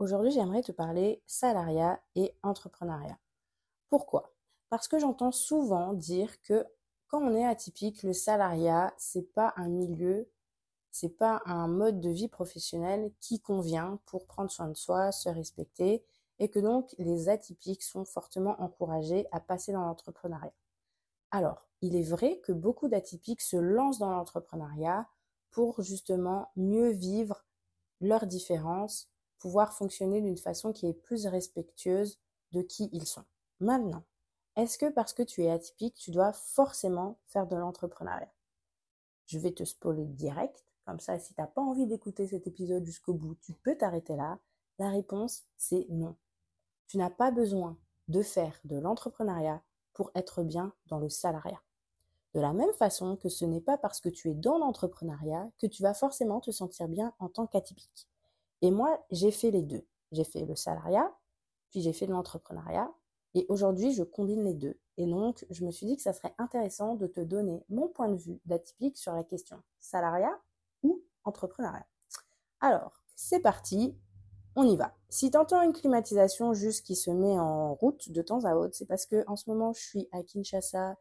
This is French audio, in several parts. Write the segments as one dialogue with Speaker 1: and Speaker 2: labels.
Speaker 1: Aujourd'hui j'aimerais te parler salariat et entrepreneuriat. Pourquoi? Parce que j'entends souvent dire que quand on est atypique, le salariat, c'est pas un milieu, c'est pas un mode de vie professionnel qui convient pour prendre soin de soi, se respecter, et que donc les atypiques sont fortement encouragés à passer dans l'entrepreneuriat. Alors, il est vrai que beaucoup d'atypiques se lancent dans l'entrepreneuriat pour justement mieux vivre leurs différences, pouvoir fonctionner d'une façon qui est plus respectueuse de qui ils sont. Maintenant, est-ce que parce que tu es atypique, tu dois forcément faire de l'entrepreneuriat? Je vais te spoiler direct, comme ça si tu n'as pas envie d'écouter cet épisode jusqu'au bout, tu peux t'arrêter là. La réponse, c'est non. Tu n'as pas besoin de faire de l'entrepreneuriat pour être bien dans le salariat. De la même façon que ce n'est pas parce que tu es dans l'entrepreneuriat que tu vas forcément te sentir bien en tant qu'atypique. Et moi, j'ai fait les deux. J'ai fait le salariat, puis j'ai fait de l'entrepreneuriat, et aujourd'hui, je combine les deux. Et donc, je me suis dit que ça serait intéressant de te donner mon point de vue d'atypique sur la question salariat ou entrepreneuriat. Alors, c'est parti, on y va. Si tu entends une climatisation juste qui se met en route de temps à autre, c'est parce que en ce moment, je suis à Kinshasa,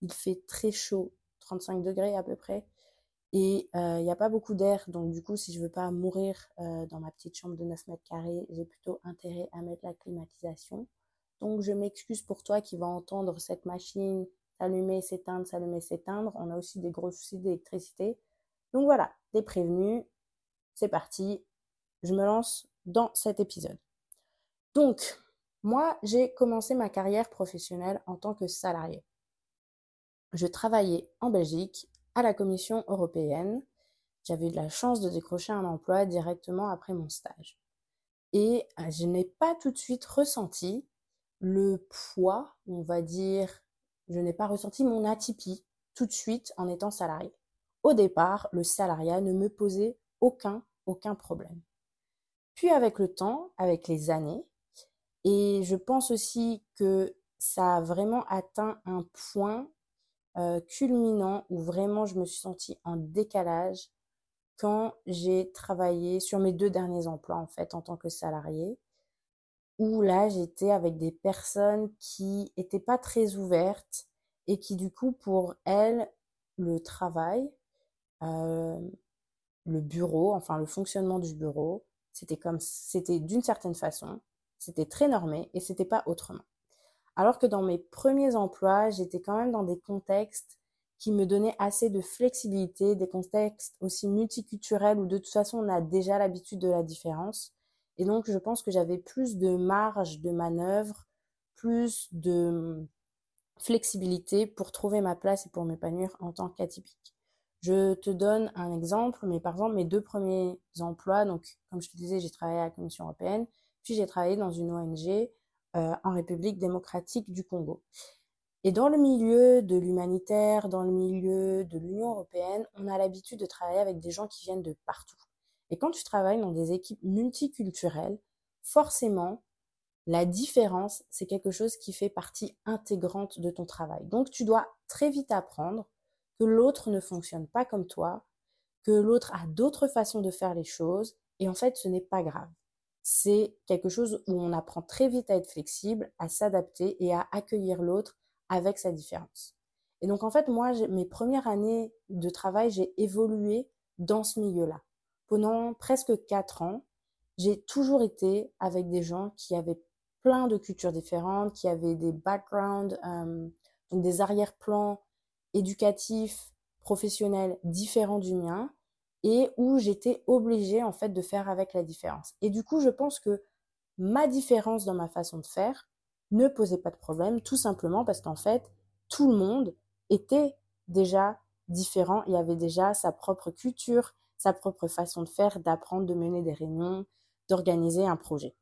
Speaker 1: il fait très chaud, 35 degrés à peu près, et euh, il n'y a pas beaucoup d'air, donc du coup, si je veux pas mourir euh, dans ma petite chambre de 9 mètres carrés, j'ai plutôt intérêt à mettre la climatisation. Donc, je m'excuse pour toi qui va entendre cette machine s'allumer, s'éteindre, s'allumer, s'éteindre. On a aussi des gros soucis d'électricité. Donc voilà, t'es prévenu. C'est parti. Je me lance dans cet épisode. Donc, moi, j'ai commencé ma carrière professionnelle en tant que salarié. Je travaillais en Belgique à la Commission européenne. J'avais eu la chance de décrocher un emploi directement après mon stage. Et euh, je n'ai pas tout de suite ressenti le poids, on va dire, je n'ai pas ressenti mon atypie tout de suite en étant salarié. Au départ, le salariat ne me posait aucun, aucun problème. Puis avec le temps, avec les années, et je pense aussi que ça a vraiment atteint un point euh, culminant où vraiment je me suis sentie en décalage quand j'ai travaillé sur mes deux derniers emplois en fait en tant que salarié où là j'étais avec des personnes qui étaient pas très ouvertes et qui du coup pour elles le travail, euh, le bureau, enfin le fonctionnement du bureau, c'était comme c'était d'une certaine façon, c'était très normé et c'était pas autrement. Alors que dans mes premiers emplois, j'étais quand même dans des contextes qui me donnaient assez de flexibilité, des contextes aussi multiculturels où de toute façon on a déjà l'habitude de la différence. Et donc, je pense que j'avais plus de marge de manœuvre, plus de flexibilité pour trouver ma place et pour m'épanouir en tant qu'atypique. Je te donne un exemple, mais par exemple, mes deux premiers emplois, donc comme je te disais, j'ai travaillé à la Commission européenne, puis j'ai travaillé dans une ONG euh, en République démocratique du Congo. Et dans le milieu de l'humanitaire, dans le milieu de l'Union européenne, on a l'habitude de travailler avec des gens qui viennent de partout. Et quand tu travailles dans des équipes multiculturelles, forcément, la différence, c'est quelque chose qui fait partie intégrante de ton travail. Donc, tu dois très vite apprendre que l'autre ne fonctionne pas comme toi, que l'autre a d'autres façons de faire les choses Et en fait, ce n'est pas grave. C'est quelque chose où on apprend très vite à être flexible, à s'adapter et à accueillir l'autre avec sa différence. Et donc, en fait, moi, mes premières années de travail, j'ai évolué dans ce milieu-là. Pendant presque quatre ans, j'ai toujours été avec des gens qui avaient plein de cultures différentes, qui avaient des backgrounds, euh, donc des arrière-plans éducatifs, professionnels différents du mien, et où j'étais obligée en fait de faire avec la différence. Et du coup, je pense que ma différence dans ma façon de faire ne posait pas de problème, tout simplement parce qu'en fait, tout le monde était déjà différent et avait déjà sa propre culture, sa propre façon de faire, d'apprendre, de mener des réunions, d'organiser un projet.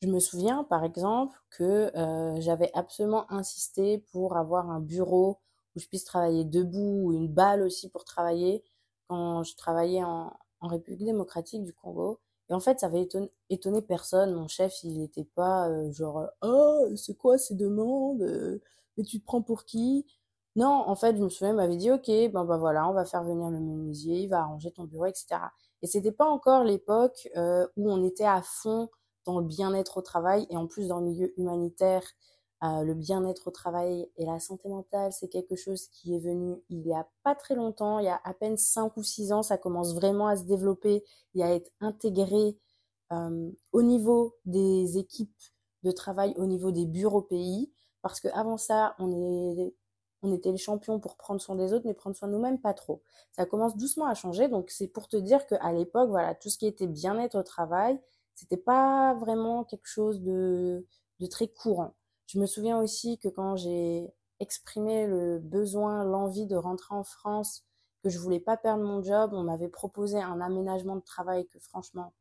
Speaker 1: Je me souviens par exemple que euh, j'avais absolument insisté pour avoir un bureau où je puisse travailler debout, ou une balle aussi pour travailler quand je travaillais en, République démocratique du Congo. Et en fait, ça avait étonné, personne. Mon chef, il n'était pas euh, genre « Oh, c'est quoi ces demandes Mais tu te prends pour qui ?» Non, en fait, je me souviens, il m'avait dit « Ok, ben, ben voilà, on va faire venir le menuisier, il va arranger ton bureau, etc. » Et c'était pas encore l'époque euh, où on était à fond dans le bien-être au travail et en plus dans le milieu humanitaire, euh, le bien-être au travail et la santé mentale, c'est quelque chose qui est venu il y a pas très longtemps, il y a à peine 5 ou 6 ans, ça commence vraiment à se développer et à être intégré euh, au niveau des équipes de travail, au niveau des bureaux pays, parce qu'avant ça, on est on était les champions pour prendre soin des autres, mais prendre soin nous-mêmes, pas trop. Ça commence doucement à changer, donc c'est pour te dire qu'à l'époque, voilà, tout ce qui était bien-être au travail, c'était pas vraiment quelque chose de, de très courant. Je me souviens aussi que quand j'ai exprimé le besoin, l'envie de rentrer en France, que je voulais pas perdre mon job, on m'avait proposé un aménagement de travail que franchement,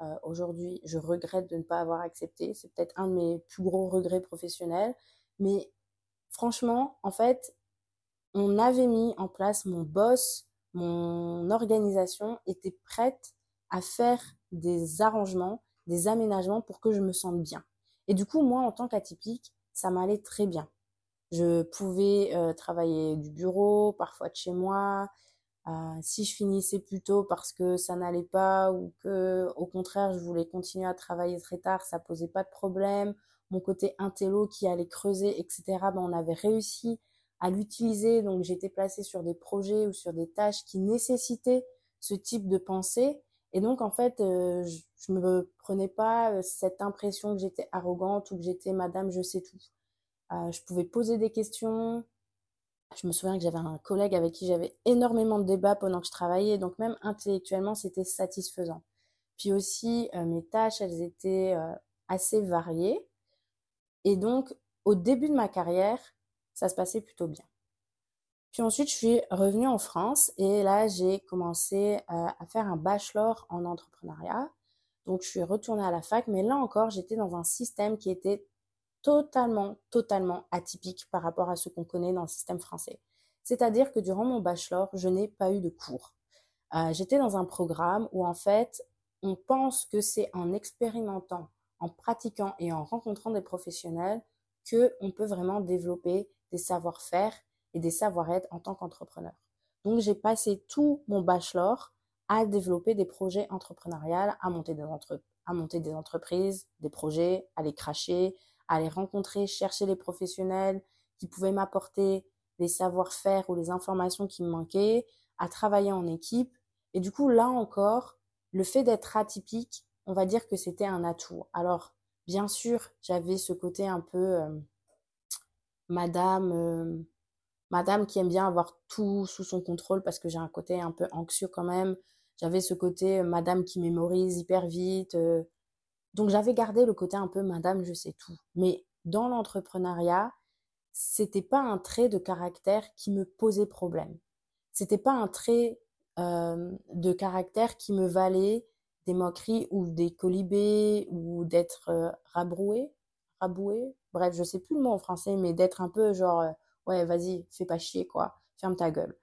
Speaker 1: euh, aujourd'hui, je regrette de ne pas avoir accepté. C'est peut-être un de mes plus gros regrets professionnels, mais franchement, en fait, on avait mis en place mon boss, mon organisation était prête à faire des arrangements, des aménagements pour que je me sente bien. Et du coup, moi, en tant qu'atypique, ça m'allait très bien. Je pouvais euh, travailler du bureau, parfois de chez moi. Euh, si je finissais plus tôt parce que ça n'allait pas ou que, au contraire, je voulais continuer à travailler très tard, ça posait pas de problème mon côté intello qui allait creuser, etc., ben, on avait réussi à l'utiliser. Donc, j'étais placée sur des projets ou sur des tâches qui nécessitaient ce type de pensée. Et donc, en fait, euh, je, ne me prenais pas euh, cette impression que j'étais arrogante ou que j'étais madame, je sais tout. Euh, je pouvais poser des questions. Je me souviens que j'avais un collègue avec qui j'avais énormément de débats pendant que je travaillais. Donc, même intellectuellement, c'était satisfaisant. Puis aussi, mes tâches, elles étaient assez variées. Et donc, au début de ma carrière, ça se passait plutôt bien. Puis ensuite, je suis revenue en France et là, j'ai commencé euh, à faire un bachelor en entrepreneuriat. Donc, je suis retournée à la fac, mais là encore, j'étais dans un système qui était totalement, totalement atypique par rapport à ce qu'on connaît dans le système français. C'est-à-dire que durant mon bachelor, je n'ai pas eu de cours. Euh, j'étais dans un programme où en fait, on pense que c'est en expérimentant en pratiquant et en rencontrant des professionnels que on peut vraiment développer des savoir-faire et des savoir-être en tant qu'entrepreneur. Donc j'ai passé tout mon bachelor à développer des projets entrepreneuriales, à monter des, à monter des entreprises, des projets, à les cracher, à les rencontrer, chercher les professionnels qui pouvaient m'apporter les savoir-faire ou les informations qui me manquaient, à travailler en équipe. Et du coup, là encore, le fait d'être atypique on va dire que c'était un atout. Alors, bien sûr, j'avais ce côté un peu euh, madame, euh, madame qui aime bien avoir tout sous son contrôle parce que j'ai un côté un peu anxieux quand même. J'avais ce côté euh, madame qui mémorise hyper vite. donc j'avais gardé le côté un peu madame, je sais tout. Mais dans l'entrepreneuriat, c'était pas un trait de caractère qui me posait problème. C'était pas un trait de caractère qui me valait des moqueries ou des colibés ou d'être euh, rabroué, raboué, bref, je sais plus le mot en français, mais d'être un peu genre, euh, ouais, vas-y, fais pas chier, quoi, ferme ta gueule.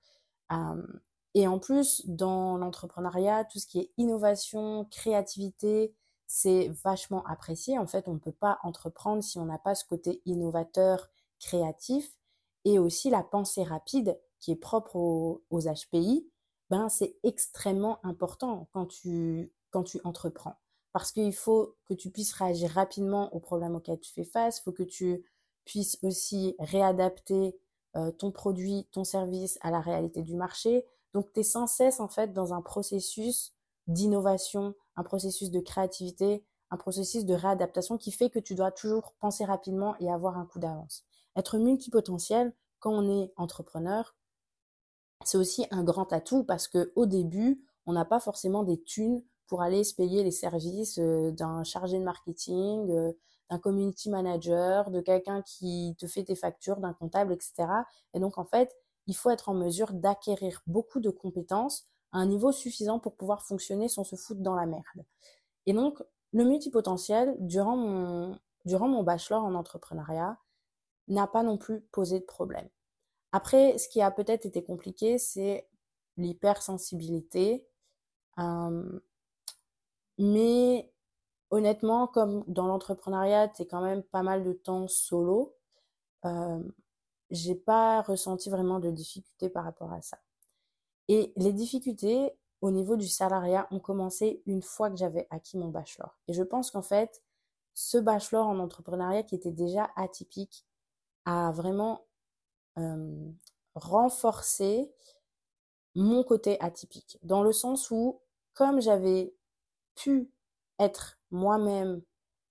Speaker 1: et en plus, dans l'entrepreneuriat, tout ce qui est innovation, créativité, c'est vachement apprécié. En fait, on ne peut pas entreprendre si on n'a pas ce côté innovateur, créatif, et aussi la pensée rapide qui est propre aux, aux HPI. Ben, c'est extrêmement important quand tu quand tu entreprends. Parce qu'il faut que tu puisses réagir rapidement aux problèmes auxquels tu fais face, il faut que tu puisses aussi réadapter euh, ton produit, ton service à la réalité du marché. Donc, tu es sans cesse, en fait, dans un processus d'innovation, un processus de créativité, un processus de réadaptation qui fait que tu dois toujours penser rapidement et avoir un coup d'avance. Être multipotentiel, quand on est entrepreneur, c'est aussi un grand atout parce que au début, on n'a pas forcément des thunes pour aller se payer les services euh, d'un chargé de marketing, euh, d'un community manager, de quelqu'un qui te fait tes factures, d'un comptable, etc. Et donc, en fait, il faut être en mesure d'acquérir beaucoup de compétences à un niveau suffisant pour pouvoir fonctionner sans se foutre dans la merde. Et donc, le multipotentiel, durant mon, durant mon bachelor en entrepreneuriat, n'a pas non plus posé de problème. Après, ce qui a peut-être été compliqué, c'est l'hypersensibilité. Euh, mais honnêtement, comme dans l'entrepreneuriat, c'est quand même pas mal de temps solo, euh, j'ai pas ressenti vraiment de difficultés par rapport à ça. Et les difficultés au niveau du salariat ont commencé une fois que j'avais acquis mon bachelor. Et je pense qu'en fait, ce bachelor en entrepreneuriat qui était déjà atypique a vraiment euh, renforcé mon côté atypique. Dans le sens où, comme j'avais pu être moi-même,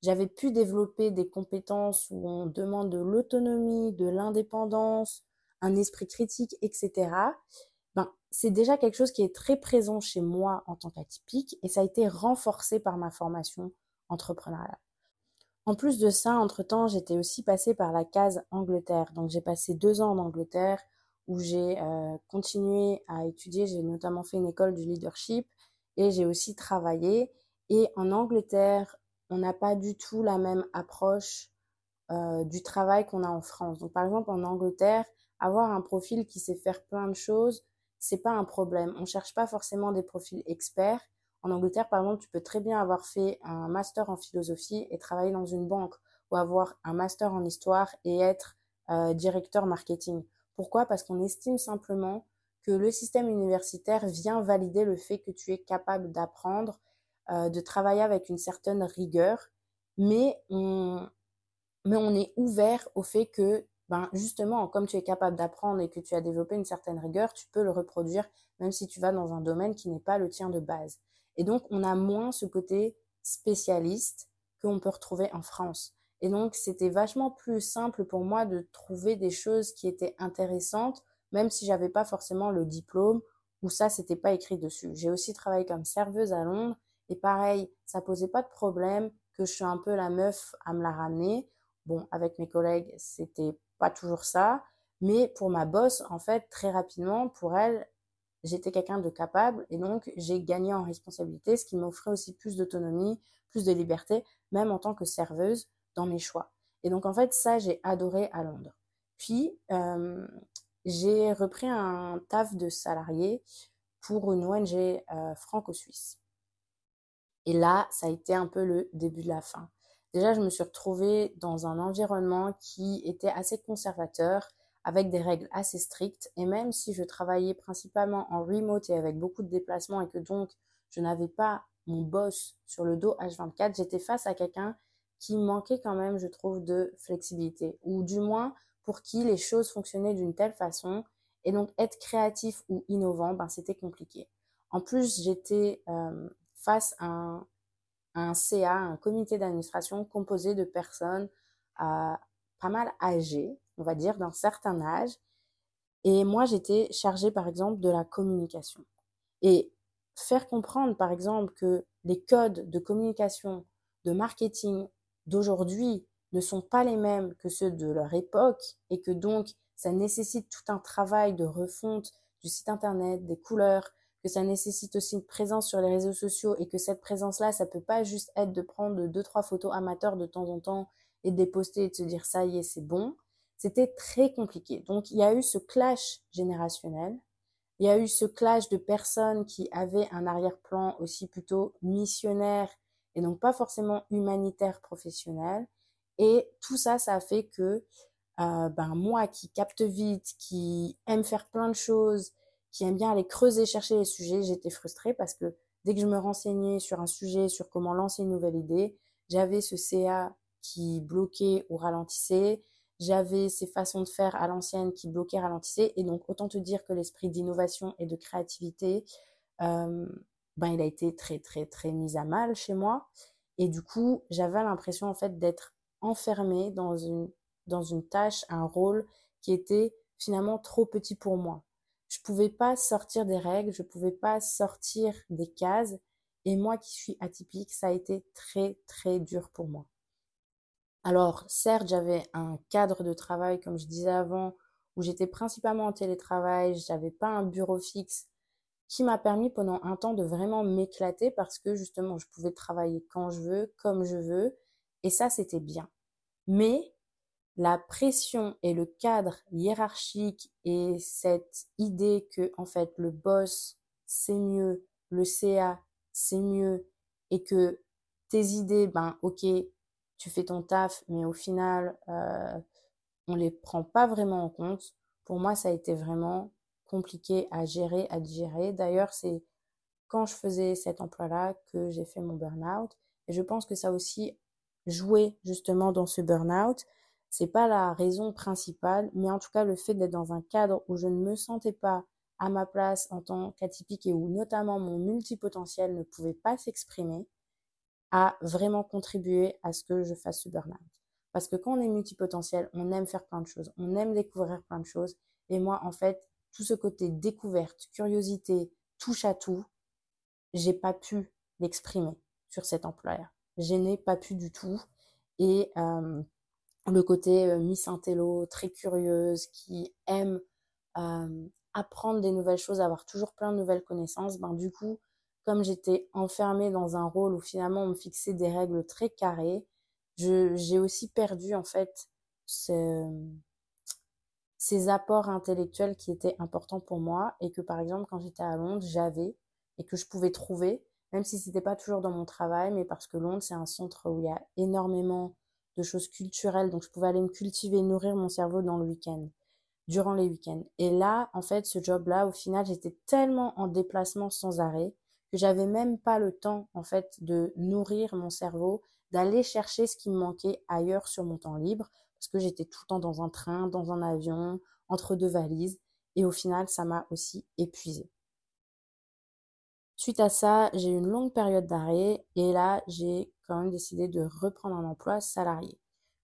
Speaker 1: j'avais pu développer des compétences où on demande de l'autonomie, de l'indépendance, un esprit critique, etc. Ben, c'est déjà quelque chose qui est très présent chez moi en tant qu'atypique et ça a été renforcé par ma formation entrepreneuriale. En plus de ça, entre-temps, j'étais aussi passée par la case Angleterre. Donc j'ai passé deux ans en Angleterre où j'ai euh, continué à étudier. J'ai notamment fait une école du leadership et j'ai aussi travaillé. Et en Angleterre, on n'a pas du tout la même approche euh, du travail qu'on a en France. Donc par exemple en Angleterre, avoir un profil qui sait faire plein de choses, c'est pas un problème. On cherche pas forcément des profils experts. En Angleterre, par exemple, tu peux très bien avoir fait un master en philosophie et travailler dans une banque, ou avoir un master en histoire et être euh, directeur marketing. Pourquoi? Parce qu'on estime simplement que le système universitaire vient valider le fait que tu es capable d'apprendre, euh, de travailler avec une certaine rigueur, mais on, mais on est ouvert au fait que, ben, justement, comme tu es capable d'apprendre et que tu as développé une certaine rigueur, tu peux le reproduire même si tu vas dans un domaine qui n'est pas le tien de base. Et donc, on a moins ce côté spécialiste qu'on peut retrouver en France. Et donc, c'était vachement plus simple pour moi de trouver des choses qui étaient intéressantes même si j'avais pas forcément le diplôme ou ça c'était pas écrit dessus. J'ai aussi travaillé comme serveuse à Londres et pareil, ça posait pas de problème que je suis un peu la meuf à me la ramener. Bon, avec mes collègues, c'était pas toujours ça, mais pour ma boss, en fait, très rapidement, pour elle, j'étais quelqu'un de capable et donc j'ai gagné en responsabilité, ce qui m'offrait aussi plus d'autonomie, plus de liberté, même en tant que serveuse dans mes choix. Et donc en fait, ça, j'ai adoré à Londres. Puis, euh, j'ai repris un taf de salarié pour une ONG euh, franco-suisse. Et là, ça a été un peu le début de la fin. Déjà, je me suis retrouvée dans un environnement qui était assez conservateur, avec des règles assez strictes. Et même si je travaillais principalement en remote et avec beaucoup de déplacements et que donc je n'avais pas mon boss sur le dos H24, j'étais face à quelqu'un qui manquait quand même, je trouve, de flexibilité. Ou du moins, pour qui les choses fonctionnaient d'une telle façon. Et donc être créatif ou innovant, ben, c'était compliqué. En plus, j'étais euh, face à un, un, CA, un comité d'administration composé de personnes euh, pas mal âgées, on va dire, d'un certain âge. Et moi, j'étais chargée, par exemple, de la communication. Et faire comprendre, par exemple, que les codes de communication, de marketing d'aujourd'hui ne sont pas les mêmes que ceux de leur époque et que donc ça nécessite tout un travail de refonte du site internet, des couleurs, que ça nécessite aussi une présence sur les réseaux sociaux et que cette présence-là, ça peut pas juste être de prendre deux, trois photos amateurs de temps en temps et de les poster et de se dire ça y est, c'est bon. C'était très compliqué. Donc, il y a eu ce clash générationnel. Il y a eu ce clash de personnes qui avaient un arrière-plan aussi plutôt missionnaire et donc pas forcément humanitaire professionnel. Et tout ça, ça a fait que euh, ben, moi qui capte vite, qui aime faire plein de choses, qui aime bien aller creuser, chercher les sujets, j'étais frustrée parce que dès que je me renseignais sur un sujet, sur comment lancer une nouvelle idée, j'avais ce CA qui bloquait ou ralentissait, j'avais ces façons de faire à l'ancienne qui bloquaient, ralentissaient, et donc autant te dire que l'esprit d'innovation et de créativité, euh, ben il a été très très très mis à mal chez moi, et du coup j'avais l'impression en fait d'être enfermée dans une dans une tâche, un rôle qui était finalement trop petit pour moi. Je pouvais pas sortir des règles, je pouvais pas sortir des cases, et moi qui suis atypique, ça a été très très dur pour moi. Alors, certes, j'avais un cadre de travail, comme je disais avant, où j'étais principalement en télétravail, j'avais pas un bureau fixe qui m'a permis pendant un temps de vraiment m'éclater parce que justement, je pouvais travailler quand je veux, comme je veux, et ça, c'était bien. Mais la pression et le cadre hiérarchique et cette idée que, en fait, le boss, c'est mieux, le CA, c'est mieux, et que tes idées, ben, ok, tu fais ton taf, mais au final, euh, on les prend pas vraiment en compte. Pour moi, ça a été vraiment compliqué à gérer, à digérer. D'ailleurs, c'est quand je faisais cet emploi-là que j'ai fait mon burn-out. Et je pense que ça a aussi joué justement dans ce burn-out. C'est pas la raison principale, mais en tout cas, le fait d'être dans un cadre où je ne me sentais pas à ma place en tant qu'atypique et où notamment mon multipotentiel ne pouvait pas s'exprimer, a vraiment contribué à ce que je fasse ce burn-out. Parce que quand on est multipotentiel, on aime faire plein de choses, on aime découvrir plein de choses. Et moi, en fait, tout ce côté découverte, curiosité, touche à tout, j'ai pas pu l'exprimer sur cet employeur. Je n'ai pas pu du tout. Et euh, le côté euh, Miss Intello, très curieuse, qui aime euh, apprendre des nouvelles choses, avoir toujours plein de nouvelles connaissances, ben du coup, comme j'étais enfermée dans un rôle où finalement on me fixait des règles très carrées, j'ai aussi perdu en fait ces apports intellectuels qui étaient importants pour moi et que par exemple quand j'étais à Londres j'avais et que je pouvais trouver, même si c'était pas toujours dans mon travail, mais parce que Londres c'est un centre où il y a énormément de choses culturelles, donc je pouvais aller me cultiver, nourrir mon cerveau dans le week-end, durant les week-ends. Et là, en fait, ce job-là, au final, j'étais tellement en déplacement sans arrêt que j'avais même pas le temps en fait de nourrir mon cerveau, d'aller chercher ce qui me manquait ailleurs sur mon temps libre parce que j'étais tout le temps dans un train, dans un avion, entre deux valises et au final ça m'a aussi épuisée. Suite à ça, j'ai eu une longue période d'arrêt et là, j'ai quand même décidé de reprendre un emploi salarié.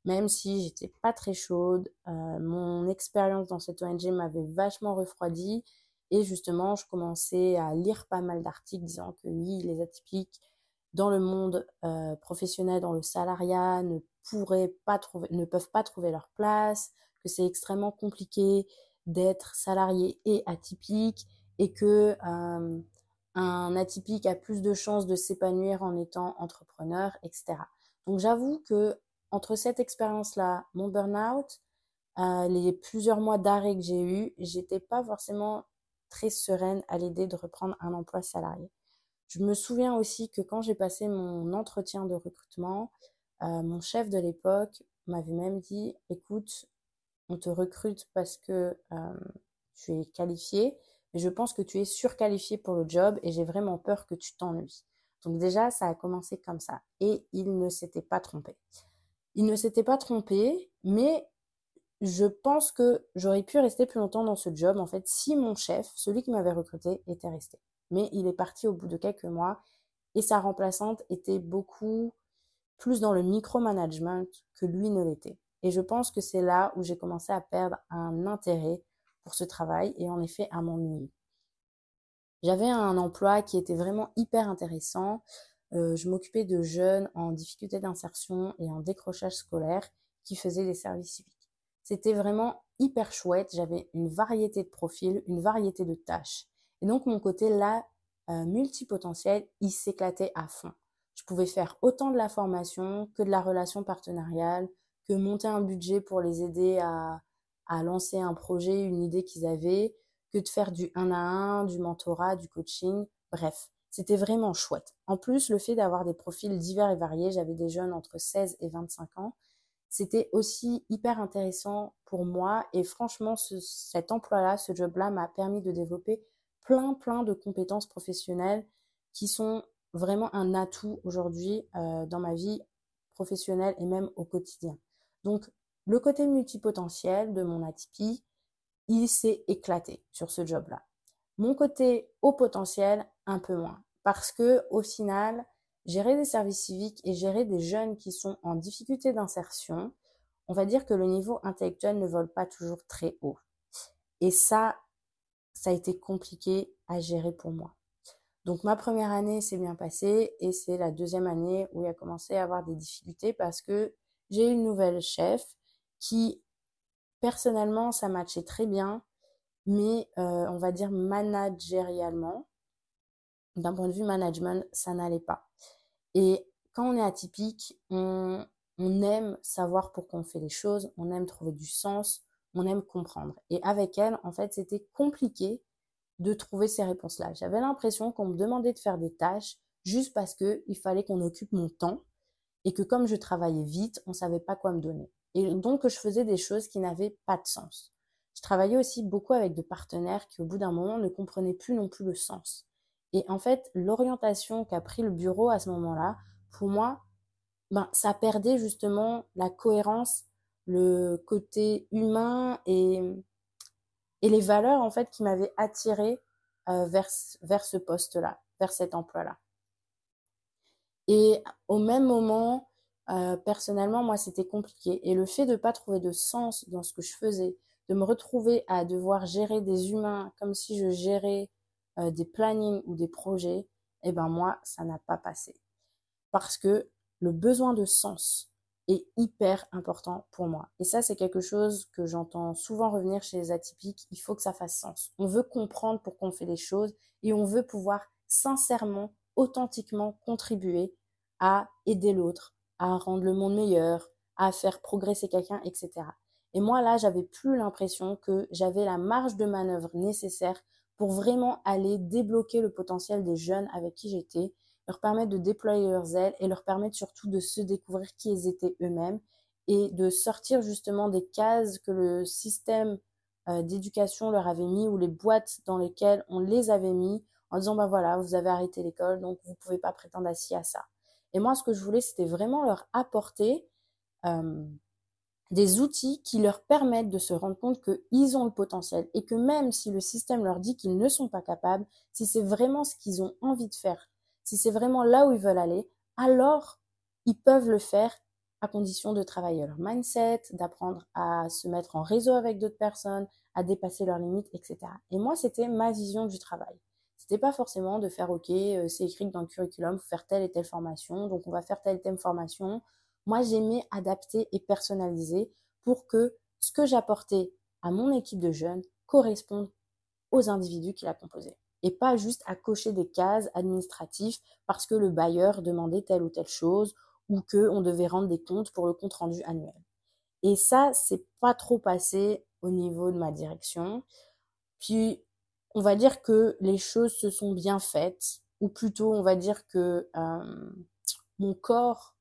Speaker 1: Même si j'étais pas très chaude, euh, mon expérience dans cette ONG m'avait vachement refroidi et justement, je commençais à lire pas mal d'articles disant que oui, les atypiques dans le monde euh, professionnel, dans le salariat, ne pourraient pas trouver, ne peuvent pas trouver leur place, que c'est extrêmement compliqué d'être salarié et atypique, et que euh, un atypique a plus de chances de s'épanouir en étant entrepreneur, etc. Donc j'avoue que entre cette expérience-là, mon burn-out, euh, les plusieurs mois d'arrêt que j'ai eu, j'étais pas forcément très sereine à l'idée de reprendre un emploi salarié. Je me souviens aussi que quand j'ai passé mon entretien de recrutement, euh, mon chef de l'époque m'avait même dit, écoute, on te recrute parce que euh, tu es qualifié, je pense que tu es surqualifié pour le job et j'ai vraiment peur que tu t'ennuies. Donc déjà, ça a commencé comme ça. Et il ne s'était pas trompé. Il ne s'était pas trompé, mais je pense que j'aurais pu rester plus longtemps dans ce job, en fait, si mon chef, celui qui m'avait recruté, était resté. Mais il est parti au bout de quelques mois et sa remplaçante était beaucoup plus dans le micromanagement que lui ne l'était. Et je pense que c'est là où j'ai commencé à perdre un intérêt pour ce travail et en effet à m'ennuyer. J'avais un emploi qui était vraiment hyper intéressant. Euh, je m'occupais de jeunes en difficulté d'insertion et en décrochage scolaire qui faisaient des services civiques. C'était vraiment hyper chouette. J'avais une variété de profils, une variété de tâches. Et donc mon côté là, euh, multipotentiel, il s'éclatait à fond. Je pouvais faire autant de la formation que de la relation partenariale, que monter un budget pour les aider à, à lancer un projet, une idée qu'ils avaient, que de faire du 1 à 1, du mentorat, du coaching. Bref, c'était vraiment chouette. En plus, le fait d'avoir des profils divers et variés, j'avais des jeunes entre 16 et 25 ans, c'était aussi hyper intéressant pour moi et franchement cet emploi-là, ce job-là m'a permis de développer plein plein de compétences professionnelles qui sont vraiment un atout aujourd'hui euh, dans ma vie professionnelle et même au quotidien. Donc, le côté multipotentiel de mon atypie, il s'est éclaté sur ce job-là. Mon côté haut potentiel, un peu moins. Parce que, au final, gérer des services civiques et gérer des jeunes qui sont en difficulté d'insertion, on va dire que le niveau intellectuel ne vole pas toujours très haut. Et ça, ça a été compliqué à gérer pour moi. Donc ma première année s'est bien passée et c'est la deuxième année où il a commencé à avoir des difficultés parce que j'ai une nouvelle chef personnellement ça matchait très bien mais euh, on va dire managérialement d'un point de vue management ça n'allait pas. Et quand on est atypique, on, on aime savoir pourquoi on fait les choses, on aime trouver du sens, on aime comprendre. Et avec elle, en fait, c'était compliqué de trouver ces réponses-là. J'avais l'impression qu'on me demandait de faire des tâches juste parce que il fallait qu'on occupe mon temps et que comme je travaillais vite, on savait pas quoi me donner. Et donc je faisais des choses qui n'avaient pas de sens. Je travaillais aussi beaucoup avec des partenaires qui au bout d'un moment ne comprenaient plus non plus le sens. Et en fait, l'orientation qu'a pris le bureau à ce moment-là, pour moi, ben, ça perdait justement la cohérence, le côté humain et et les valeurs en fait qui m'avaient attiré euh, vers, vers ce poste-là, vers cet emploi-là. Et au même moment, euh, personnellement, moi, c'était compliqué. Et le fait de ne pas trouver de sens dans ce que je faisais, de me retrouver à devoir gérer des humains comme si je gérais euh, des plannings ou des projets, eh ben moi, ça n'a pas passé. Parce que le besoin de sens, est hyper important pour moi. Et ça, c'est quelque chose que j'entends souvent revenir chez les atypiques. Il faut que ça fasse sens. On veut comprendre pourquoi on fait les choses et on veut pouvoir sincèrement, authentiquement contribuer à aider l'autre, à rendre le monde meilleur, à faire progresser quelqu'un, etc. Et moi, là, j'avais plus l'impression que j'avais la marge de manœuvre nécessaire pour vraiment aller débloquer le potentiel des jeunes avec qui j'étais leur permettre de déployer leurs ailes et leur permettre surtout de se découvrir qui ils étaient eux-mêmes et de sortir justement des cases que le système euh, d'éducation leur avait mis ou les boîtes dans lesquelles on les avait mis en disant bah voilà vous avez arrêté l'école donc vous pouvez pas prétendre assis à ça et moi ce que je voulais c'était vraiment leur apporter euh, des outils qui leur permettent de se rendre compte qu'ils ont le potentiel et que même si le système leur dit qu'ils ne sont pas capables, si c'est vraiment ce qu'ils ont envie de faire, si c'est vraiment là où ils veulent aller, alors ils peuvent le faire à condition de travailler leur mindset, d'apprendre à se mettre en réseau avec d'autres personnes, à dépasser leurs limites, etc. Et moi, c'était ma vision du travail. C'était pas forcément de faire OK, euh, c'est écrit dans le curriculum, faut faire telle et telle formation, donc on va faire telle et telle formation. Moi, j'aimais adapter et personnaliser pour que ce que j'apportais à mon équipe de jeunes corresponde aux individus qui la composaient et pas juste à cocher des cases administratives parce que le bailleur demandait telle ou telle chose ou que on devait rendre des comptes pour le compte rendu annuel. Et ça, c'est pas trop passé au niveau de ma direction. Puis, on va dire que les choses se sont bien faites, ou plutôt, on va dire que euh, mon corps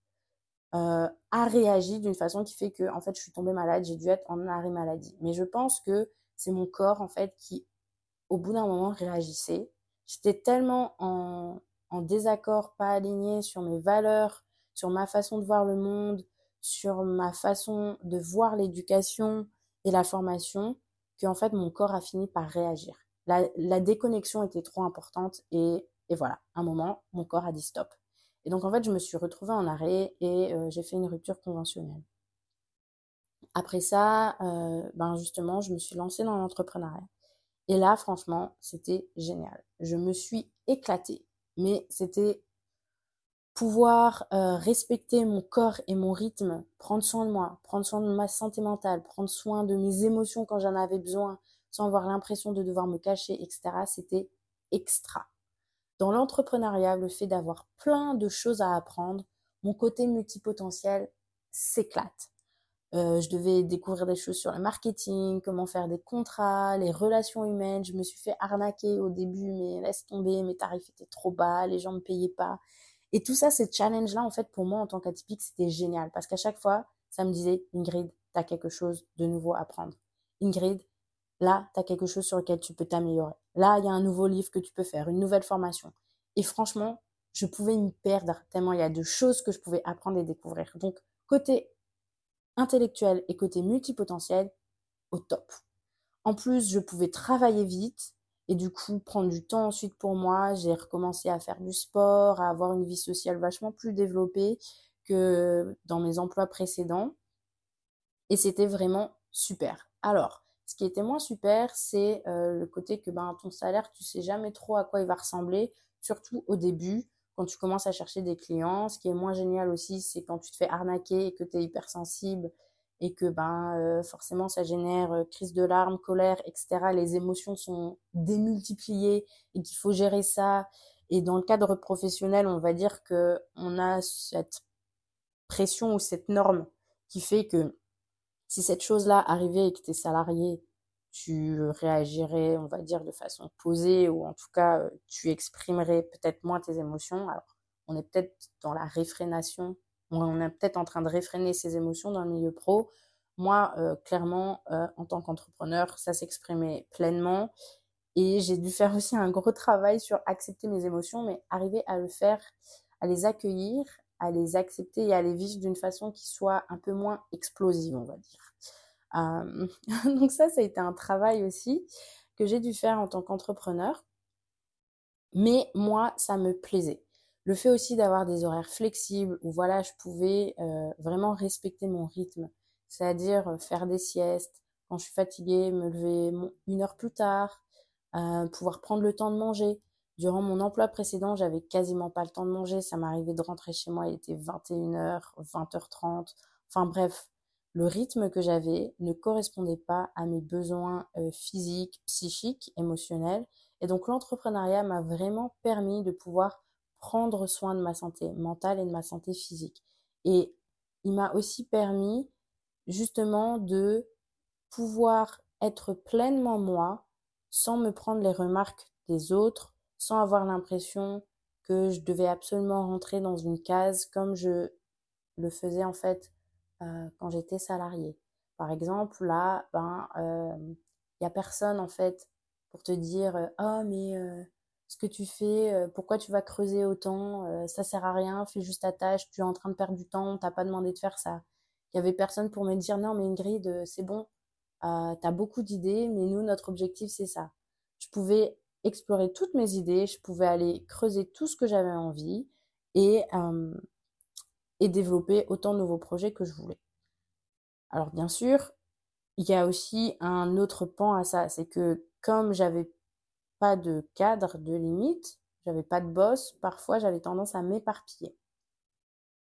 Speaker 1: euh, a réagi d'une façon qui fait que, en fait, je suis tombée malade, j'ai dû être en arrêt maladie. Mais je pense que c'est mon corps, en fait, qui au bout d'un moment, réagissait. J'étais tellement en, en désaccord, pas aligné sur mes valeurs, sur ma façon de voir le monde, sur ma façon de voir l'éducation et la formation, que en fait mon corps a fini par réagir. La, déconnexion était trop importante et, et, voilà, à un moment, mon corps a dit stop. Et donc en fait, je me suis retrouvée en arrêt et euh, j'ai fait une rupture conventionnelle. Après ça, euh, ben justement, je me suis lancée dans l'entrepreneuriat. Et là, franchement, c'était génial. Je me suis éclatée. Mais c'était pouvoir euh, respecter mon corps et mon rythme, prendre soin de moi, prendre soin de ma santé mentale, prendre soin de mes émotions quand j'en avais besoin, sans avoir l'impression de devoir me cacher, etc. C'était extra. Dans l'entrepreneuriat, le fait d'avoir plein de choses à apprendre, mon côté multipotentiel s'éclate. Euh, je devais découvrir des choses sur le marketing, comment faire des contrats, les relations humaines. Je me suis fait arnaquer au début, mais laisse tomber, mes tarifs étaient trop bas, les gens ne payaient pas. Et tout ça, ces challenges-là, en fait, pour moi, en tant qu'atypique, c'était génial. Parce qu'à chaque fois, ça me disait, Ingrid, tu as quelque chose de nouveau à apprendre. Ingrid, là, tu as quelque chose sur lequel tu peux t'améliorer. Là, il y a un nouveau livre que tu peux faire, une nouvelle formation. Et franchement, je pouvais me perdre tellement il y a de choses que je pouvais apprendre et découvrir. Donc, côté intellectuel et côté multipotentiel, au top. En plus, je pouvais travailler vite et du coup prendre du temps ensuite pour moi. J'ai recommencé à faire du sport, à avoir une vie sociale vachement plus développée que dans mes emplois précédents. Et c'était vraiment super. Alors, ce qui était moins super, c'est euh, le côté que ben, ton salaire, tu sais jamais trop à quoi il va ressembler, surtout au début, quand tu commences à chercher des clients. Ce qui est moins génial aussi, c'est quand tu te fais arnaquer et que tu es hypersensible et que ben euh, forcément ça génère euh, crise de larmes, colère, etc. Les émotions sont démultipliées et qu'il faut gérer ça. Et dans le cadre professionnel, on va dire que on a cette pression ou cette norme qui fait que si cette chose-là arrivait et que tu es salarié, tu réagirais, on va dire, de façon posée ou en tout cas, tu exprimerais peut-être moins tes émotions. Alors, on est peut-être dans la réfrénation on est peut-être en train de réfréner ses émotions dans le milieu pro. Moi, clairement, en tant qu'entrepreneur, ça s'exprimait pleinement. Et j'ai dû faire aussi un gros travail sur accepter mes émotions, mais arriver à le faire, à les accueillir, à les accepter et à les vivre d'une façon qui soit un peu moins explosive, on va dire. Euh, donc ça, ça a été un travail aussi que j'ai dû faire en tant qu'entrepreneur. Mais moi, ça me plaisait. Le fait aussi d'avoir des horaires flexibles où voilà, je pouvais euh, vraiment respecter mon rythme, c'est-à-dire euh, faire des siestes, quand je suis fatiguée, me lever une heure plus tard, pouvoir prendre le temps de manger. Durant mon emploi précédent, j'avais quasiment pas le temps de manger, ça m'arrivait de rentrer chez moi, il était 21h, 20h30. Enfin bref, le rythme que j'avais ne correspondait pas à mes besoins physiques, psychiques, émotionnels. Et donc l'entrepreneuriat m'a vraiment permis de pouvoir prendre soin de ma santé mentale et de ma santé physique. Et il m'a aussi permis justement de pouvoir être pleinement moi sans me prendre les remarques des autres, sans avoir l'impression que je devais absolument rentrer dans une case comme je le faisais en fait euh, quand j'étais salariée. Par exemple, là, ben, il euh, n'y a personne en fait pour te dire euh, oh mais ce que tu fais, euh, pourquoi tu vas creuser autant, euh, ça sert à rien, fais juste ta tâche, tu es en train de perdre du temps, t'as pas demandé de faire ça. Il y avait personne pour me dire non mais Ingrid, euh, c'est bon, euh, tu as beaucoup d'idées, mais nous notre objectif c'est ça. Je pouvais explorer toutes mes idées, je pouvais aller creuser tout ce que j'avais envie et et développer autant de nouveaux projets que je voulais. Alors bien sûr, il y a aussi un autre pan à ça, c'est que comme j'avais pas de cadre, de limite, j'avais pas de boss, parfois j'avais tendance à m'éparpiller.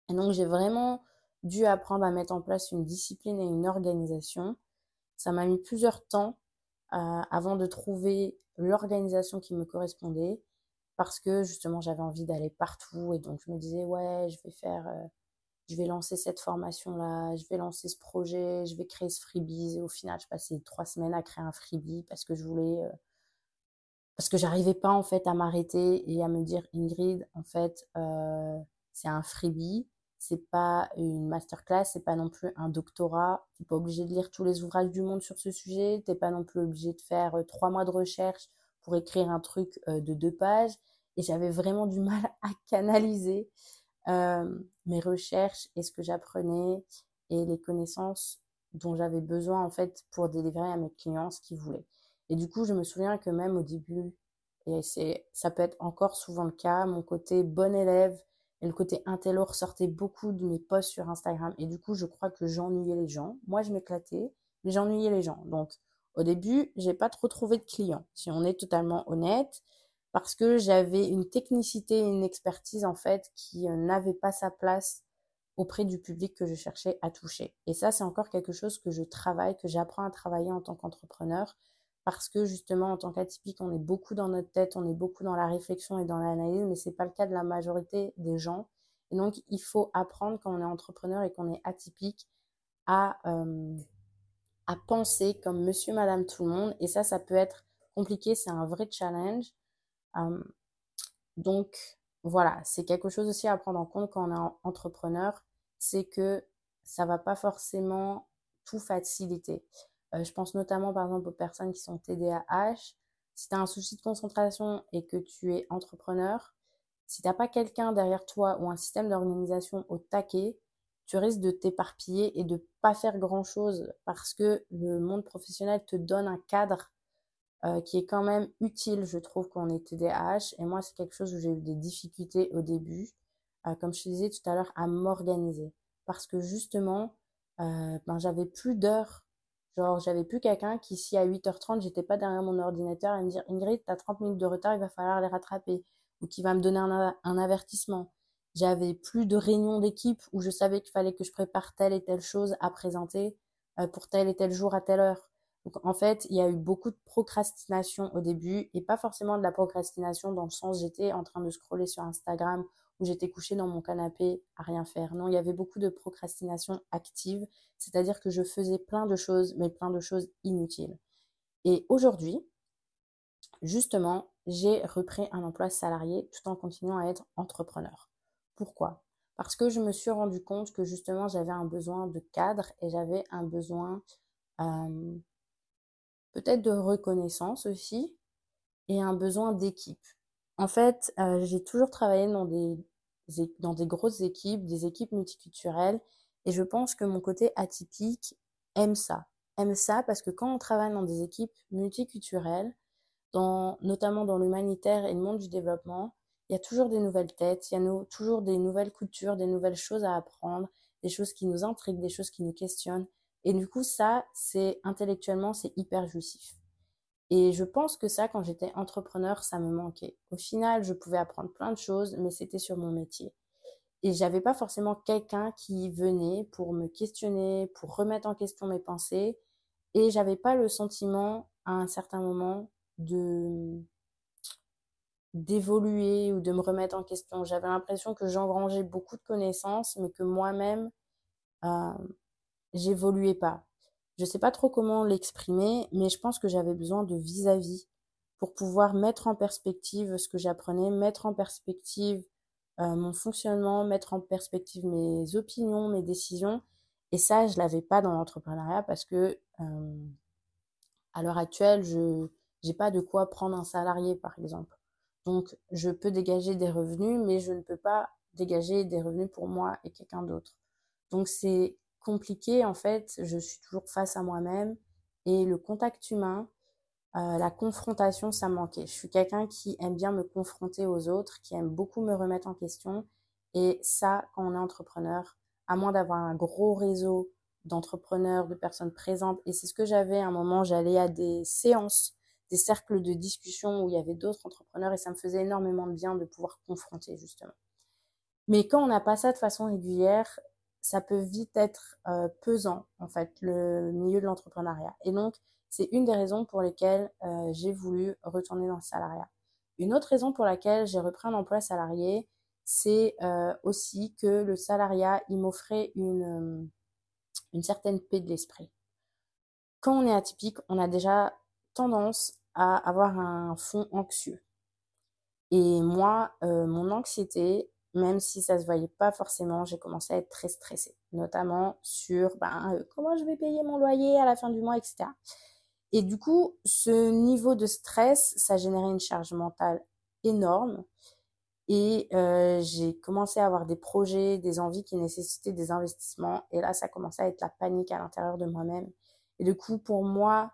Speaker 1: Et donc j'ai vraiment dû apprendre à mettre en place une discipline et une organisation. Ça m'a mis plusieurs temps euh, avant de trouver l'organisation qui me correspondait parce que justement j'avais envie d'aller partout et donc je me disais ouais je vais faire euh, je vais lancer cette formation là je vais lancer ce projet je vais créer ce freebie et au final je passais trois semaines à créer un freebie parce que je voulais euh, parce que j'arrivais pas en fait à m'arrêter et à me dire Ingrid en fait euh, c'est un freebie c'est pas une masterclass c'est pas non plus un doctorat. T'es pas obligé de lire tous les ouvrages du monde sur ce sujet. T'es pas non plus obligé de faire euh, trois mois de recherche pour écrire un truc euh, de deux pages. Et j'avais vraiment du mal à canaliser euh, mes recherches et ce que j'apprenais et les connaissances dont j'avais besoin en fait pour délivrer à mes clients ce qu'ils voulaient. Et du coup, je me souviens que même au début, et c'est, ça peut être encore souvent le cas, mon côté bon élève et le côté intello ressortait beaucoup de mes posts sur Instagram. Et du coup, je crois que j'ennuyais les gens. Moi, je m'éclatais, mais j'ennuyais les gens. Donc, au début, j'ai pas trop trouvé de clients, si on est totalement honnête, parce que j'avais une technicité et une expertise, en fait, qui euh, n'avait pas sa place auprès du public que je cherchais à toucher. Et ça, c'est encore quelque chose que je travaille, que j'apprends à travailler en tant qu'entrepreneur parce que justement en tant qu'atypique on est beaucoup dans notre tête, on est beaucoup dans la réflexion et dans l'analyse, mais c'est pas le cas de la majorité des gens. Et donc il faut apprendre quand on est entrepreneur et qu'on est atypique à euh, à penser comme Monsieur, Madame, tout le monde. Et ça, ça peut être compliqué, c'est un vrai challenge. Euh, donc voilà, c'est quelque chose aussi à prendre en compte quand on est entrepreneur, c'est que ça va pas forcément tout faciliter. Euh, je pense notamment par exemple aux personnes qui sont TDAH. Si tu as un souci de concentration et que tu es entrepreneur, Si t'as pas quelqu'un derrière toi ou un système d'organisation au taquet, tu risques de t'éparpiller et de pas faire grand chose parce que le monde professionnel te donne un cadre euh, qui est quand même utile, je trouve, quand on est TDAH. Et moi, c'est quelque chose où j'ai eu des difficultés au début, euh, comme je te disais tout à l'heure, à m'organiser. Parce que justement, euh, ben, j'avais plus d'heures. Genre, j'avais plus quelqu'un qui, si à 8h30, j'étais pas derrière mon ordinateur, et me dire, Ingrid, t'as 30 minutes de retard, il va falloir les rattraper. Ou qui va me donner un, un avertissement. J'avais plus de réunions d'équipe où je savais qu'il fallait que je prépare telle et telle chose à présenter pour tel et tel jour à telle heure. Donc en fait, il y a eu beaucoup de procrastination au début et pas forcément de la procrastination dans le sens j'étais en train de scroller sur Instagram ou j'étais couchée dans mon canapé à rien faire. Non, il y avait beaucoup de procrastination active, c'est-à-dire que je faisais plein de choses mais plein de choses inutiles. Et aujourd'hui, justement, j'ai repris un emploi salarié tout en continuant à être entrepreneur. Pourquoi? Parce que je me suis rendu compte que justement j'avais un besoin de cadre et j'avais un besoin euh, peut-être de reconnaissance aussi, et un besoin d'équipe. En fait, euh, j'ai toujours travaillé dans des, dans des grosses équipes, des équipes multiculturelles, et je pense que mon côté atypique aime ça. Aime ça parce que quand on travaille dans des équipes multiculturelles, dans, notamment dans l'humanitaire et le monde du développement, il y a toujours des nouvelles têtes, il y a toujours des nouvelles cultures, des nouvelles choses à apprendre, des choses qui nous intriguent, des choses qui nous questionnent. Et du coup, ça, c'est intellectuellement, c'est hyper jouissif. Et je pense que ça, quand j'étais entrepreneur, ça me manquait. Au final, je pouvais apprendre plein de choses, mais c'était sur mon métier. Et j'avais pas forcément quelqu'un qui venait pour me questionner, pour remettre en question mes pensées. Et j'avais pas le sentiment, à un certain moment, de d'évoluer ou de me remettre en question. J'avais l'impression que j'engrangeais beaucoup de connaissances, mais que moi-même, euh, j'évoluais pas. Je sais pas trop comment l'exprimer, mais je pense que j'avais besoin de vis-à-vis pour pouvoir mettre en perspective ce que j'apprenais, mettre en perspective euh, mon fonctionnement, mettre en perspective mes opinions, mes décisions. Et ça, je l'avais pas dans l'entrepreneuriat parce que euh, à l'heure actuelle, je n'ai pas de quoi prendre un salarié, par exemple. Donc, je peux dégager des revenus, mais je ne peux pas dégager des revenus pour moi et quelqu'un d'autre. Donc, c'est compliqué, en fait, je suis toujours face à moi-même et le contact humain, euh, la confrontation, ça me manquait. Je suis quelqu'un qui aime bien me confronter aux autres, qui aime beaucoup me remettre en question. Et ça, quand on est entrepreneur, à moins d'avoir un gros réseau d'entrepreneurs, de personnes présentes, et c'est ce que j'avais à un moment, j'allais à des séances, des cercles de discussion où il y avait d'autres entrepreneurs et ça me faisait énormément de bien de pouvoir confronter justement. Mais quand on n'a pas ça de façon régulière, ça peut vite être euh, pesant, en fait, le milieu de l'entrepreneuriat. Et donc, c'est une des raisons pour lesquelles euh, j'ai voulu retourner dans le salariat. Une autre raison pour laquelle j'ai repris un emploi salarié, c'est euh, aussi que le salariat, il m'offrait une, une certaine paix de l'esprit. Quand on est atypique, on a déjà tendance à avoir un fond anxieux. Et moi, mon anxiété, même si ça se voyait pas forcément, j'ai commencé à être très stressée, notamment sur ben, euh, comment je vais payer mon loyer à la fin du mois, etc. Et du coup, ce niveau de stress, ça générait une charge mentale énorme. Et euh, j'ai commencé à avoir des projets, des envies qui nécessitaient des investissements. Et là, ça commençait à être la panique à l'intérieur de moi-même. Et du coup, pour moi,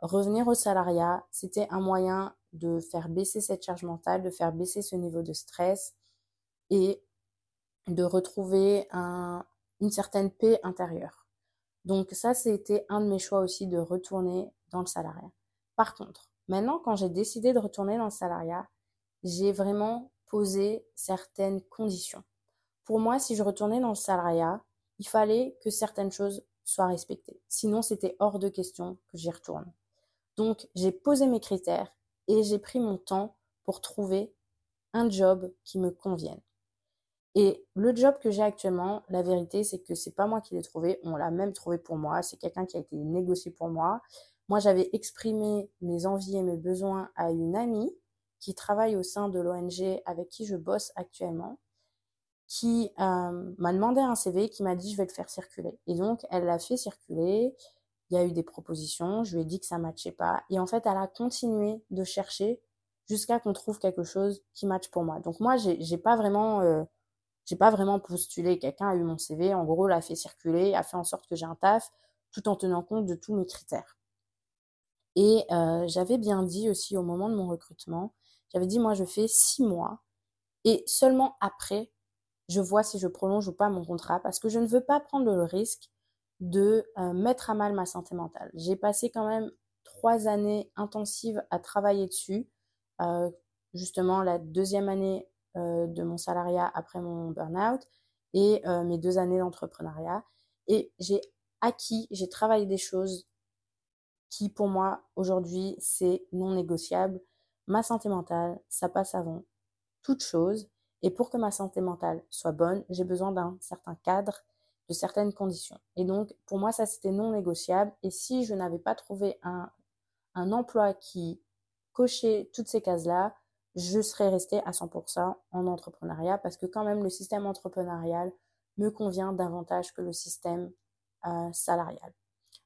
Speaker 1: revenir au salariat, c'était un moyen de faire baisser cette charge mentale, de faire baisser ce niveau de stress et de retrouver un, une certaine paix intérieure. Donc ça, c'était un de mes choix aussi de retourner dans le salariat. Par contre, maintenant, quand j'ai décidé de retourner dans le salariat, j'ai vraiment posé certaines conditions. Pour moi, si je retournais dans le salariat, il fallait que certaines choses soient respectées. Sinon, c'était hors de question que j'y retourne. Donc, j'ai posé mes critères et j'ai pris mon temps pour trouver un job qui me convienne. Et le job que j'ai actuellement, la vérité, c'est que c'est pas moi qui l'ai trouvé, on l'a même trouvé pour moi, c'est quelqu'un qui a été négocié pour moi. Moi, j'avais exprimé mes envies et mes besoins à une amie qui travaille au sein de l'ONG avec qui je bosse actuellement, qui euh, m'a demandé un CV, qui m'a dit je vais le faire circuler. Et donc, elle l'a fait circuler. Il y a eu des propositions, je lui ai dit que ça matchait pas. Et en fait, elle a continué de chercher jusqu'à qu'on trouve quelque chose qui matche pour moi. Donc moi, j'ai pas vraiment, euh, j'ai pas vraiment postulé. Quelqu'un a eu mon CV, en gros, l'a fait circuler, a fait en sorte que j'ai un taf, tout en tenant compte de tous mes critères. Et euh, j'avais bien dit aussi au moment de mon recrutement, j'avais dit moi je fais six mois et seulement après je vois si je prolonge ou pas mon contrat parce que je ne veux pas prendre le risque de euh, mettre à mal ma santé mentale. J'ai passé quand même trois années intensives à travailler dessus. Euh, justement, la deuxième année de mon salariat après mon burn-out et mes deux années d'entrepreneuriat. Et j'ai acquis, j'ai travaillé des choses qui, pour moi, aujourd'hui, c'est non négociable. Ma santé mentale, ça passe avant toute chose. Et pour que ma santé mentale soit bonne, j'ai besoin d'un certain cadre de certaines conditions. Et donc, pour moi, ça, c'était non négociable. Et si je n'avais pas trouvé un, un emploi qui cochait toutes ces cases-là, je serais restée à 100% en entrepreneuriat parce que quand même, le système entrepreneurial me convient davantage que le système euh, salarial.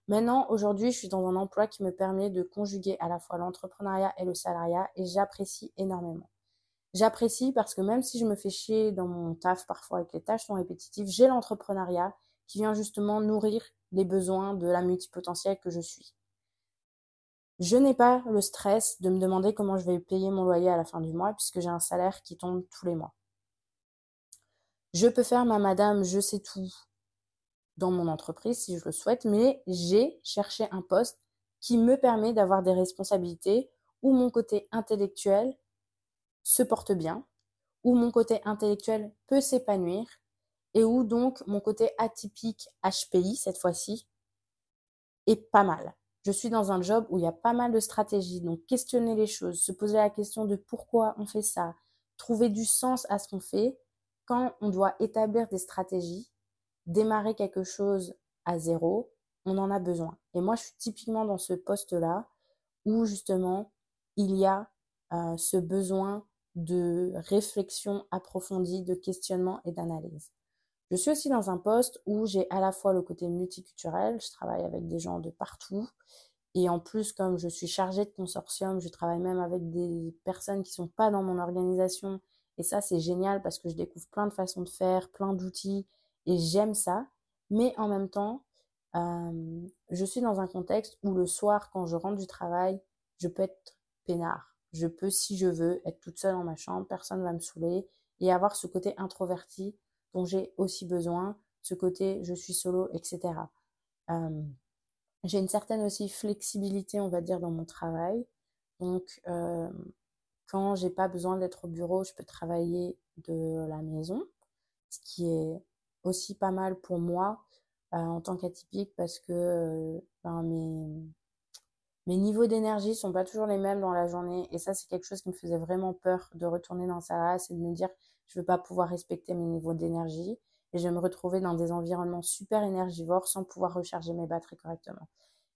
Speaker 1: Maintenant, aujourd'hui, je suis dans un emploi qui me permet de conjuguer à la fois l'entrepreneuriat et le salariat et j'apprécie énormément. J'apprécie parce que même si je me fais chier dans mon taf parfois que les tâches sont répétitives, j'ai l'entrepreneuriat qui vient justement nourrir les besoins de la multipotentielle que je suis. Je n'ai pas le stress de me demander comment je vais payer mon loyer à la fin du mois puisque j'ai un salaire qui tombe tous les mois. Je peux faire ma madame, je sais tout dans mon entreprise si je le souhaite, mais j'ai cherché un poste qui me permet d'avoir des responsabilités où mon côté intellectuel se porte bien, où mon côté intellectuel peut s'épanouir et où donc mon côté atypique HPI cette fois-ci est pas mal. Je suis dans un job où il y a pas mal de stratégies, donc questionner les choses, se poser la question de pourquoi on fait ça, trouver du sens à ce qu'on fait, quand on doit établir des stratégies, démarrer quelque chose à zéro, on en a besoin. Et moi, je suis typiquement dans ce poste-là où justement, il y a euh, ce besoin de réflexion approfondie, de questionnement et d'analyse. Je suis aussi dans un poste où j'ai à la fois le côté multiculturel, je travaille avec des gens de partout, et en plus, comme je suis chargée de consortium, je travaille même avec des personnes qui sont pas dans mon organisation, et ça c'est génial parce que je découvre plein de façons de faire, plein d'outils, et j'aime ça. Mais en même temps, je suis dans un contexte où le soir, quand je rentre du travail, je peux être peinard je peux, si je veux, être toute seule dans ma chambre, personne ne va me saouler et avoir ce côté introverti dont j'ai aussi besoin, ce côté je suis solo, etc. Euh, j'ai une certaine aussi flexibilité, on va dire, dans mon travail. Donc, euh, quand j'ai pas besoin d'être au bureau, je peux travailler de la maison, ce qui est aussi pas mal pour moi euh, en tant qu'atypique parce que ben, mes, niveaux d'énergie sont pas toujours les mêmes dans la journée. Et ça, c'est quelque chose qui me faisait vraiment peur de retourner dans ça là, c'est de me dire, je veux pas pouvoir respecter mes niveaux d'énergie. Et je vais me retrouver dans des environnements super énergivores sans pouvoir recharger mes batteries correctement.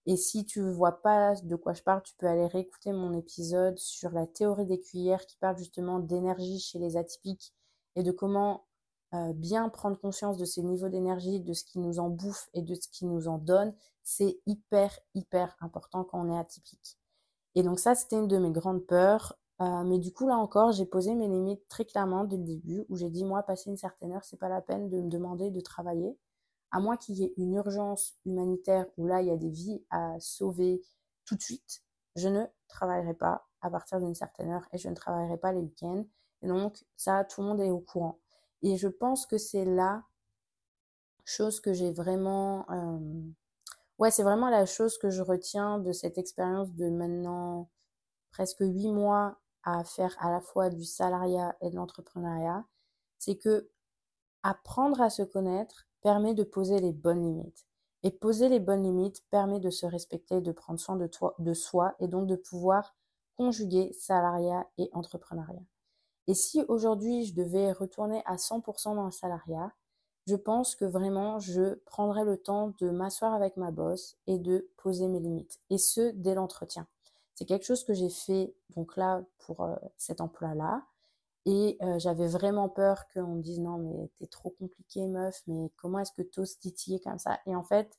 Speaker 1: Et si tu vois pas de quoi je parle, tu peux aller réécouter mon épisode sur la théorie des cuillères qui parle justement d'énergie chez les atypiques et de comment euh, bien prendre conscience de ces niveaux d'énergie, de ce qui nous en bouffe et de ce qui nous en donne, c'est hyper, hyper important quand on est atypique. Et donc ça, c'était une de mes grandes peurs. Euh, mais du coup, là encore, j'ai posé mes limites très clairement dès le début, où j'ai dit, moi, passer une certaine heure, c'est pas la peine de me demander de travailler. À moins qu'il y ait une urgence humanitaire où là, il y a des vies à sauver tout de suite, je ne travaillerai pas à partir d'une certaine heure et je ne travaillerai pas les week-ends. Et donc, ça, tout le monde est au courant. Et je pense que c'est la chose que j'ai vraiment... Euh, ouais, c'est vraiment la chose que je retiens de cette expérience de maintenant presque huit mois à faire à la fois du salariat et de l'entrepreneuriat. C'est que apprendre à se connaître permet de poser les bonnes limites. Et poser les bonnes limites permet de se respecter, de prendre soin de, toi, de soi et donc de pouvoir conjuguer salariat et entrepreneuriat. Et si aujourd'hui je devais retourner à 100% dans le salariat, je pense que vraiment je prendrais le temps de m'asseoir avec ma boss et de poser mes limites. Et ce, dès l'entretien. C'est quelque chose que j'ai fait donc là pour euh, cet emploi-là. Et euh, j'avais vraiment peur qu'on me dise non mais t'es trop compliqué meuf, mais comment est-ce que t'oses titiller comme ça? Et en fait,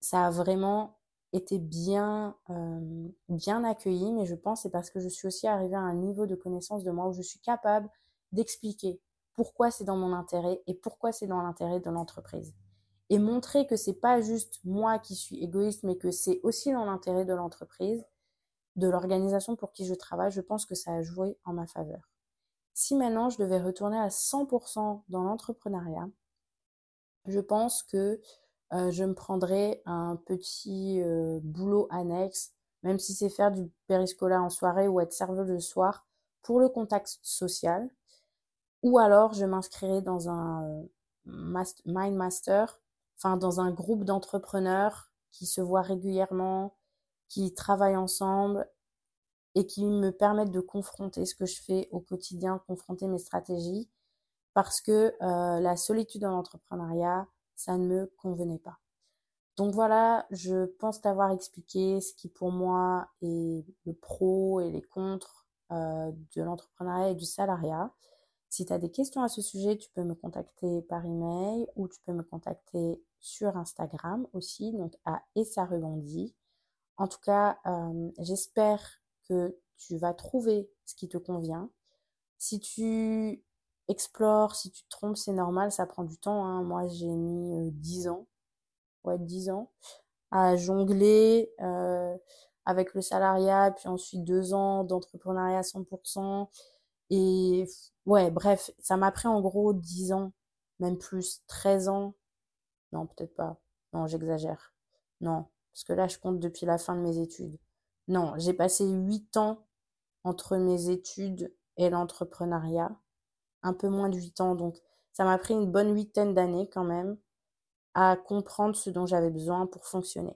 Speaker 1: ça a vraiment été bien, euh, bien accueillie, mais je pense c'est parce que je suis aussi arrivée à un niveau de connaissance de moi où je suis capable d'expliquer pourquoi c'est dans mon intérêt et pourquoi c'est dans l'intérêt de l'entreprise. Et montrer que c'est pas juste moi qui suis égoïste, mais que c'est aussi dans l'intérêt de l'entreprise, de l'organisation pour qui je travaille, je pense que ça a joué en ma faveur. Si maintenant je devais retourner à 100% dans l'entrepreneuriat, je pense que euh, je me prendrais un petit euh, boulot annexe, même si c'est faire du périscolaire en soirée ou être serveuse le soir, pour le contact social. Ou alors je m'inscrirais dans un euh, Mind Master, enfin dans un groupe d'entrepreneurs qui se voient régulièrement, qui travaillent ensemble et qui me permettent de confronter ce que je fais au quotidien, confronter mes stratégies, parce que la solitude dans l'entrepreneuriat, ça ne me convenait pas. Donc voilà, je pense t'avoir expliqué ce qui pour moi est le pro et les contre euh, de l'entrepreneuriat et du salariat. Si tu as des questions à ce sujet, tu peux me contacter par email ou tu peux me contacter sur Instagram aussi, donc à Essa En tout cas, euh, j'espère que tu vas trouver ce qui te convient. Si tu explore, si tu te trompes, c'est normal, ça prend du temps. Hein. Moi, j'ai mis 10 euh, ans, ouais, 10 ans, à jongler euh, avec le salariat, puis ensuite deux ans d'entrepreneuriat à 100%. Et ouais, bref, ça m'a pris en gros 10 ans, même plus, 13 ans. Non, peut-être pas. Non, j'exagère. Non, parce que là, je compte depuis la fin de mes études. Non, j'ai passé 8 ans entre mes études et l'entrepreneuriat un peu moins de 8 ans. Donc, ça m'a pris une bonne huitaine d'années quand même à comprendre ce dont j'avais besoin pour fonctionner.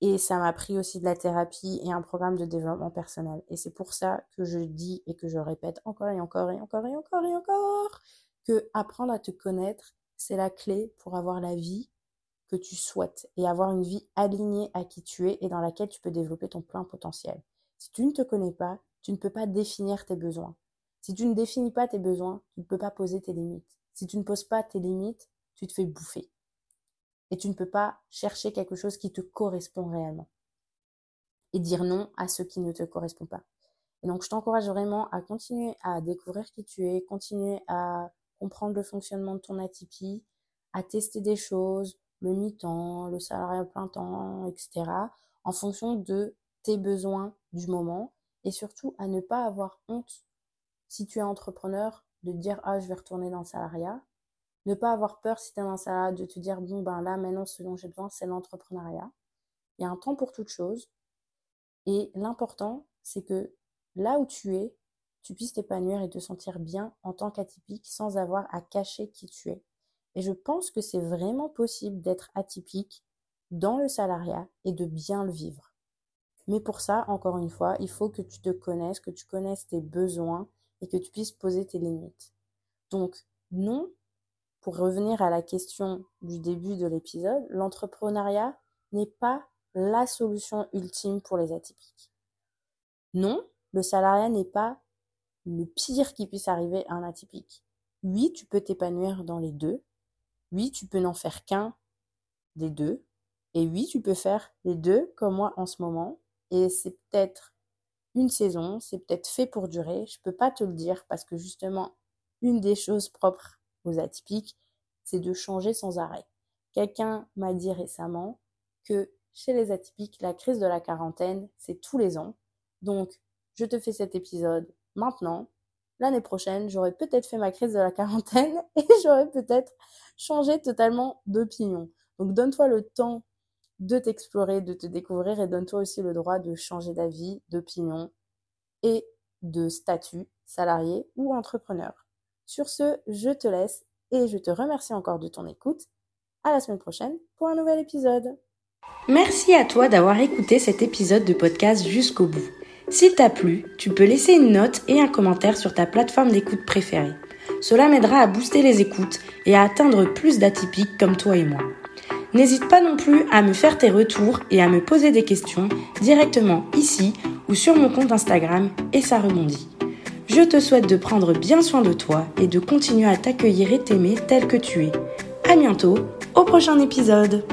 Speaker 1: Et ça m'a pris aussi de la thérapie et un programme de développement personnel. Et c'est pour ça que je dis et que je répète encore et encore et encore et encore et encore que apprendre à te connaître, c'est la clé pour avoir la vie que tu souhaites et avoir une vie alignée à qui tu es et dans laquelle tu peux développer ton plein potentiel. Si tu ne te connais pas, tu ne peux pas définir tes besoins. Si tu ne définis pas tes besoins, tu ne peux pas poser tes limites. Si tu ne poses pas tes limites, tu te fais bouffer. Et tu ne peux pas chercher quelque chose qui te correspond réellement. Et dire non à ce qui ne te correspond pas. Et donc, je t'encourage vraiment à continuer à découvrir qui tu es, continuer à comprendre le fonctionnement de ton atypie, à tester des choses, le mi-temps, le salariat plein temps, etc., en fonction de tes besoins du moment, et surtout à ne pas avoir honte si tu es entrepreneur, de dire ah je vais retourner dans le salariat. Ne pas avoir peur si tu es dans le salariat de te dire bon ben là maintenant ce dont j'ai besoin c'est l'entrepreneuriat. Il y a un temps pour toute chose. Et l'important c'est que là où tu es, tu puisses t'épanouir et te sentir bien en tant qu'atypique sans avoir à cacher qui tu es. Et je pense que c'est vraiment possible d'être atypique dans le salariat et de bien le vivre. Mais pour ça, encore une fois, il faut que tu te connaisses, que tu connaisses tes besoins et que tu puisses poser tes limites. Donc, non, pour revenir à la question du début de l'épisode, l'entrepreneuriat n'est pas la solution ultime pour les atypiques. Non, le salariat n'est pas le pire qui puisse arriver à un atypique. Oui, tu peux t'épanouir dans les deux. Oui, tu peux n'en faire qu'un des deux. Et oui, tu peux faire les deux comme moi en ce moment. Et c'est peut-être une saison, c'est peut-être fait pour durer, je peux pas te le dire parce que justement, une des choses propres aux atypiques, c'est de changer sans arrêt. Quelqu'un m'a dit récemment que chez les atypiques, la crise de la quarantaine, c'est tous les ans. Donc, je te fais cet épisode maintenant. L'année prochaine, j'aurai peut-être fait ma crise de la quarantaine et j'aurai peut-être changé totalement d'opinion. Donc, donne-toi le temps de t'explorer, de te découvrir et donne-toi aussi le droit de changer d'avis, d'opinion et de statut, salarié ou entrepreneur. Sur ce, je te laisse et je te remercie encore de ton écoute. À la semaine prochaine pour un nouvel épisode.
Speaker 2: Merci à toi d'avoir écouté cet épisode de podcast jusqu'au bout. S'il t'a plu, tu peux laisser une note et un commentaire sur ta plateforme d'écoute préférée. Cela m'aidera à booster les écoutes et à atteindre plus d'atypiques comme toi et moi. N'hésite pas non plus à me faire tes retours et à me poser des questions directement ici ou sur mon compte Instagram et ça rebondit. Je te souhaite de prendre bien soin de toi et de continuer à t'accueillir et t'aimer tel que tu es. À bientôt au prochain épisode.